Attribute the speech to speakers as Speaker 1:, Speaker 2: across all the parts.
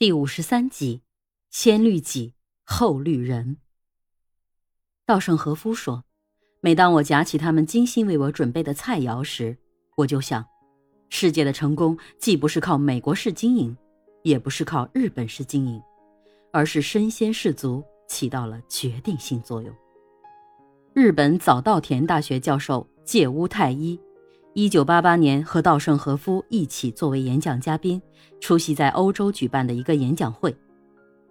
Speaker 1: 第五十三集，先律己后律人。稻盛和夫说：“每当我夹起他们精心为我准备的菜肴时，我就想，世界的成功既不是靠美国式经营，也不是靠日本式经营，而是身先士卒起到了决定性作用。”日本早稻田大学教授介屋太一。一九八八年，和稻盛和夫一起作为演讲嘉宾，出席在欧洲举办的一个演讲会。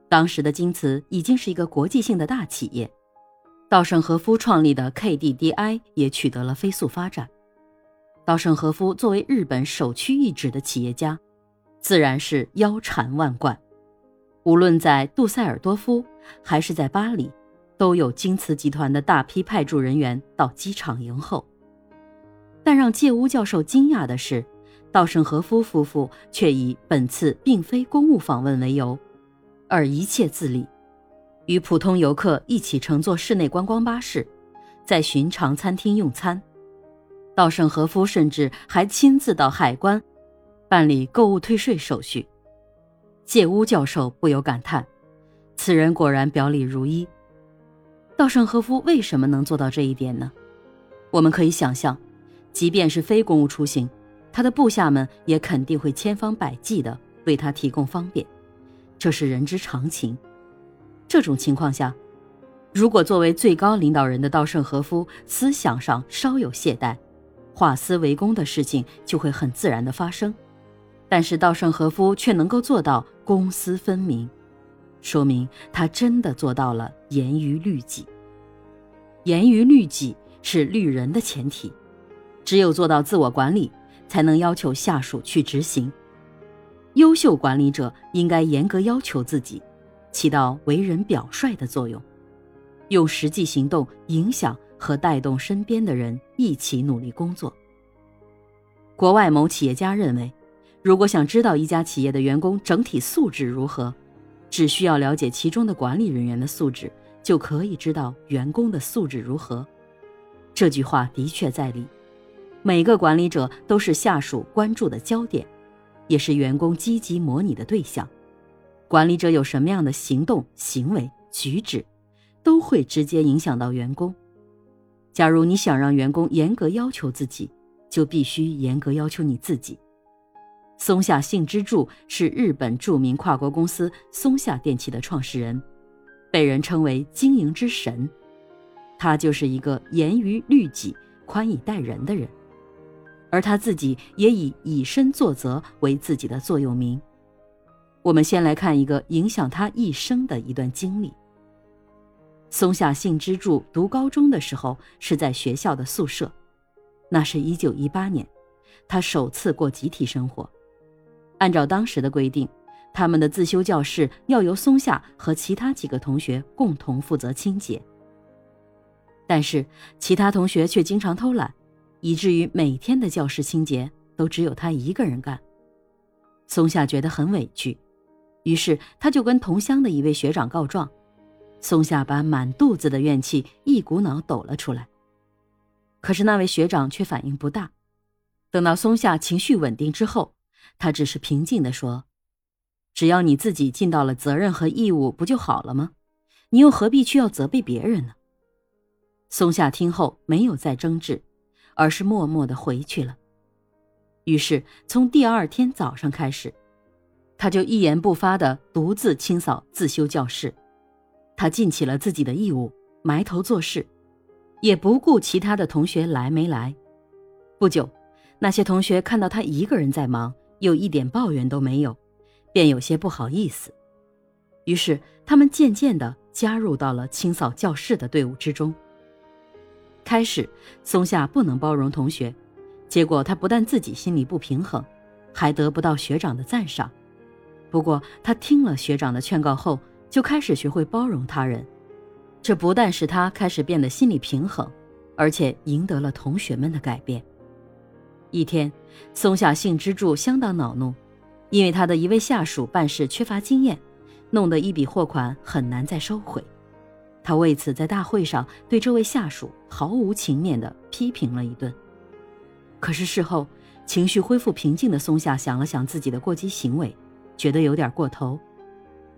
Speaker 1: 当时的京瓷已经是一个国际性的大企业，稻盛和夫创立的 KDDI 也取得了飞速发展。稻盛和夫作为日本首屈一指的企业家，自然是腰缠万贯。无论在杜塞尔多夫还是在巴黎，都有京瓷集团的大批派驻人员到机场迎候。但让介屋教授惊讶的是，稻盛和夫夫妇却以本次并非公务访问为由，而一切自理，与普通游客一起乘坐室内观光巴士，在寻常餐厅用餐。稻盛和夫甚至还亲自到海关办理购物退税手续。介屋教授不由感叹：此人果然表里如一。稻盛和夫为什么能做到这一点呢？我们可以想象。即便是非公务出行，他的部下们也肯定会千方百计地为他提供方便，这是人之常情。这种情况下，如果作为最高领导人的稻盛和夫思想上稍有懈怠，化私为公的事情就会很自然地发生。但是稻盛和夫却能够做到公私分明，说明他真的做到了严于律己。严于律己是律人的前提。只有做到自我管理，才能要求下属去执行。优秀管理者应该严格要求自己，起到为人表率的作用，用实际行动影响和带动身边的人一起努力工作。国外某企业家认为，如果想知道一家企业的员工整体素质如何，只需要了解其中的管理人员的素质，就可以知道员工的素质如何。这句话的确在理。每个管理者都是下属关注的焦点，也是员工积极模拟的对象。管理者有什么样的行动、行为、举止，都会直接影响到员工。假如你想让员工严格要求自己，就必须严格要求你自己。松下幸之助是日本著名跨国公司松下电器的创始人，被人称为经营之神。他就是一个严于律己、宽以待人的人。而他自己也以以身作则为自己的座右铭。我们先来看一个影响他一生的一段经历。松下幸之助读高中的时候是在学校的宿舍，那是一九一八年，他首次过集体生活。按照当时的规定，他们的自修教室要由松下和其他几个同学共同负责清洁，但是其他同学却经常偷懒。以至于每天的教室清洁都只有他一个人干，松下觉得很委屈，于是他就跟同乡的一位学长告状。松下把满肚子的怨气一股脑抖了出来。可是那位学长却反应不大。等到松下情绪稳定之后，他只是平静地说：“只要你自己尽到了责任和义务，不就好了吗？你又何必去要责备别人呢？”松下听后没有再争执。而是默默的回去了。于是从第二天早上开始，他就一言不发的独自清扫自修教室。他尽起了自己的义务，埋头做事，也不顾其他的同学来没来。不久，那些同学看到他一个人在忙，又一点抱怨都没有，便有些不好意思。于是他们渐渐的加入到了清扫教室的队伍之中。开始，松下不能包容同学，结果他不但自己心里不平衡，还得不到学长的赞赏。不过他听了学长的劝告后，就开始学会包容他人。这不但使他开始变得心理平衡，而且赢得了同学们的改变。一天，松下幸之助相当恼怒，因为他的一位下属办事缺乏经验，弄得一笔货款很难再收回。他为此在大会上对这位下属毫无情面地批评了一顿。可是事后，情绪恢复平静的松下想了想自己的过激行为，觉得有点过头，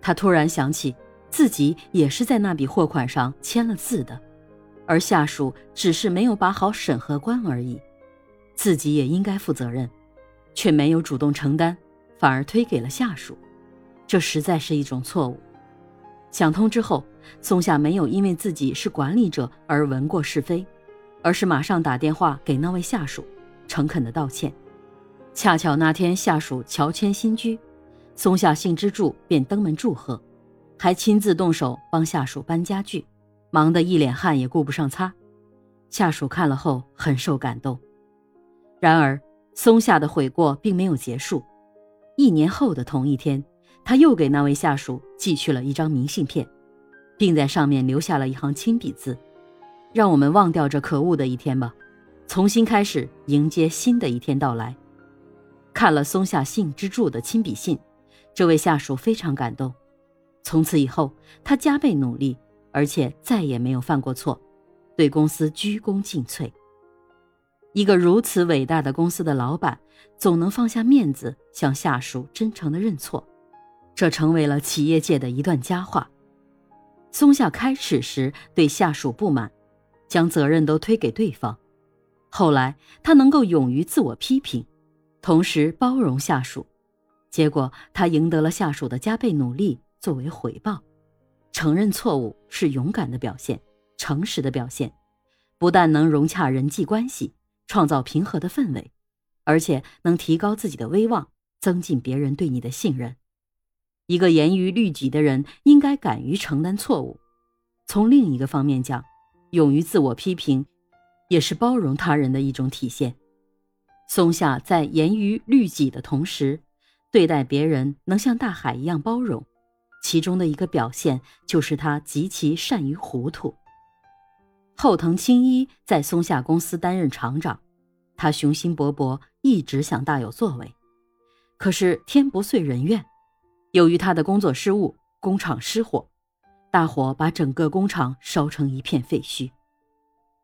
Speaker 1: 他突然想起自己也是在那笔货款上签了字的，而下属只是没有把好审核关而已，自己也应该负责任，却没有主动承担，反而推给了下属，这实在是一种错误。想通之后，松下没有因为自己是管理者而闻过是非，而是马上打电话给那位下属，诚恳的道歉。恰巧那天下属乔迁新居，松下幸之助便登门祝贺，还亲自动手帮下属搬家具，忙得一脸汗也顾不上擦。下属看了后很受感动。然而，松下的悔过并没有结束。一年后的同一天，他又给那位下属寄去了一张明信片，并在上面留下了一行亲笔字：“让我们忘掉这可恶的一天吧，重新开始，迎接新的一天到来。”看了松下幸之助的亲笔信，这位下属非常感动。从此以后，他加倍努力，而且再也没有犯过错，对公司鞠躬尽瘁。一个如此伟大的公司的老板，总能放下面子向下属真诚的认错，这成为了企业界的一段佳话。松下开始时对下属不满，将责任都推给对方，后来他能够勇于自我批评。同时包容下属，结果他赢得了下属的加倍努力作为回报。承认错误是勇敢的表现，诚实的表现，不但能融洽人际关系，创造平和的氛围，而且能提高自己的威望，增进别人对你的信任。一个严于律己的人应该敢于承担错误。从另一个方面讲，勇于自我批评，也是包容他人的一种体现。松下在严于律己的同时，对待别人能像大海一样包容，其中的一个表现就是他极其善于糊涂。后藤青一在松下公司担任厂长，他雄心勃勃，一直想大有作为。可是天不遂人愿，由于他的工作失误，工厂失火，大火把整个工厂烧成一片废墟。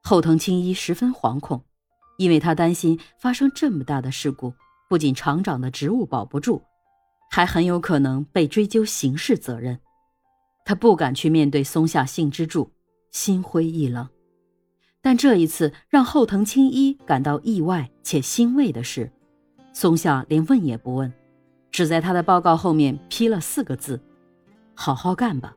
Speaker 1: 后藤青一十分惶恐。因为他担心发生这么大的事故，不仅厂长的职务保不住，还很有可能被追究刑事责任。他不敢去面对松下幸之助，心灰意冷。但这一次让后藤青一感到意外且欣慰的是，松下连问也不问，只在他的报告后面批了四个字：“好好干吧。”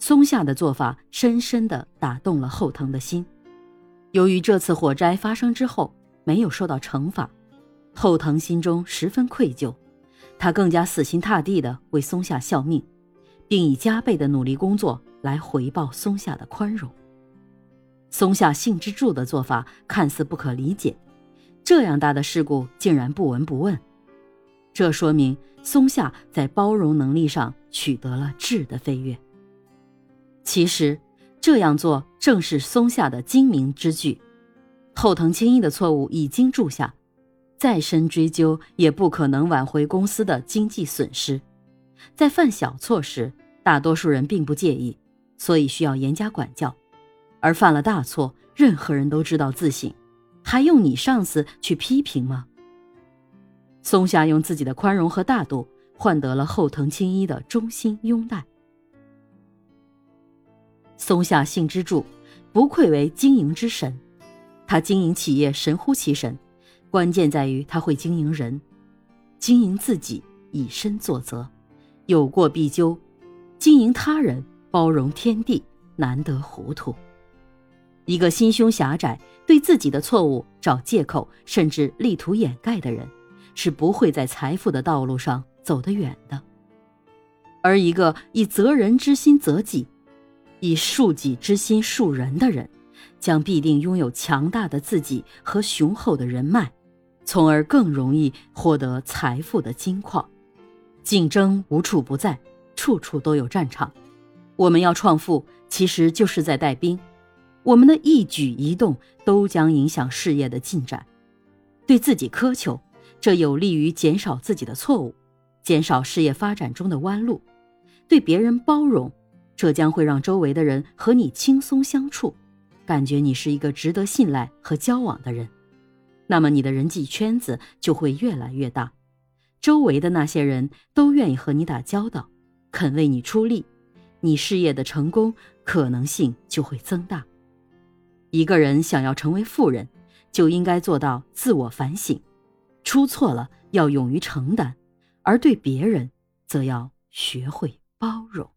Speaker 1: 松下的做法深深地打动了后藤的心。由于这次火灾发生之后没有受到惩罚，后藤心中十分愧疚，他更加死心塌地地为松下效命，并以加倍的努力工作来回报松下的宽容。松下幸之助的做法看似不可理解，这样大的事故竟然不闻不问，这说明松下在包容能力上取得了质的飞跃。其实。这样做正是松下的精明之举。后藤青一的错误已经铸下，再深追究也不可能挽回公司的经济损失。在犯小错时，大多数人并不介意，所以需要严加管教；而犯了大错，任何人都知道自省，还用你上司去批评吗？松下用自己的宽容和大度换得了后藤青一的衷心拥戴。松下幸之助不愧为经营之神，他经营企业神乎其神，关键在于他会经营人，经营自己以身作则，有过必纠；经营他人包容天地，难得糊涂。一个心胸狭窄、对自己的错误找借口，甚至力图掩盖的人，是不会在财富的道路上走得远的。而一个以责人之心责己。以恕己之心恕人的人，将必定拥有强大的自己和雄厚的人脉，从而更容易获得财富的金矿。竞争无处不在，处处都有战场。我们要创富，其实就是在带兵。我们的一举一动都将影响事业的进展。对自己苛求，这有利于减少自己的错误，减少事业发展中的弯路。对别人包容。这将会让周围的人和你轻松相处，感觉你是一个值得信赖和交往的人，那么你的人际圈子就会越来越大，周围的那些人都愿意和你打交道，肯为你出力，你事业的成功可能性就会增大。一个人想要成为富人，就应该做到自我反省，出错了要勇于承担，而对别人则要学会包容。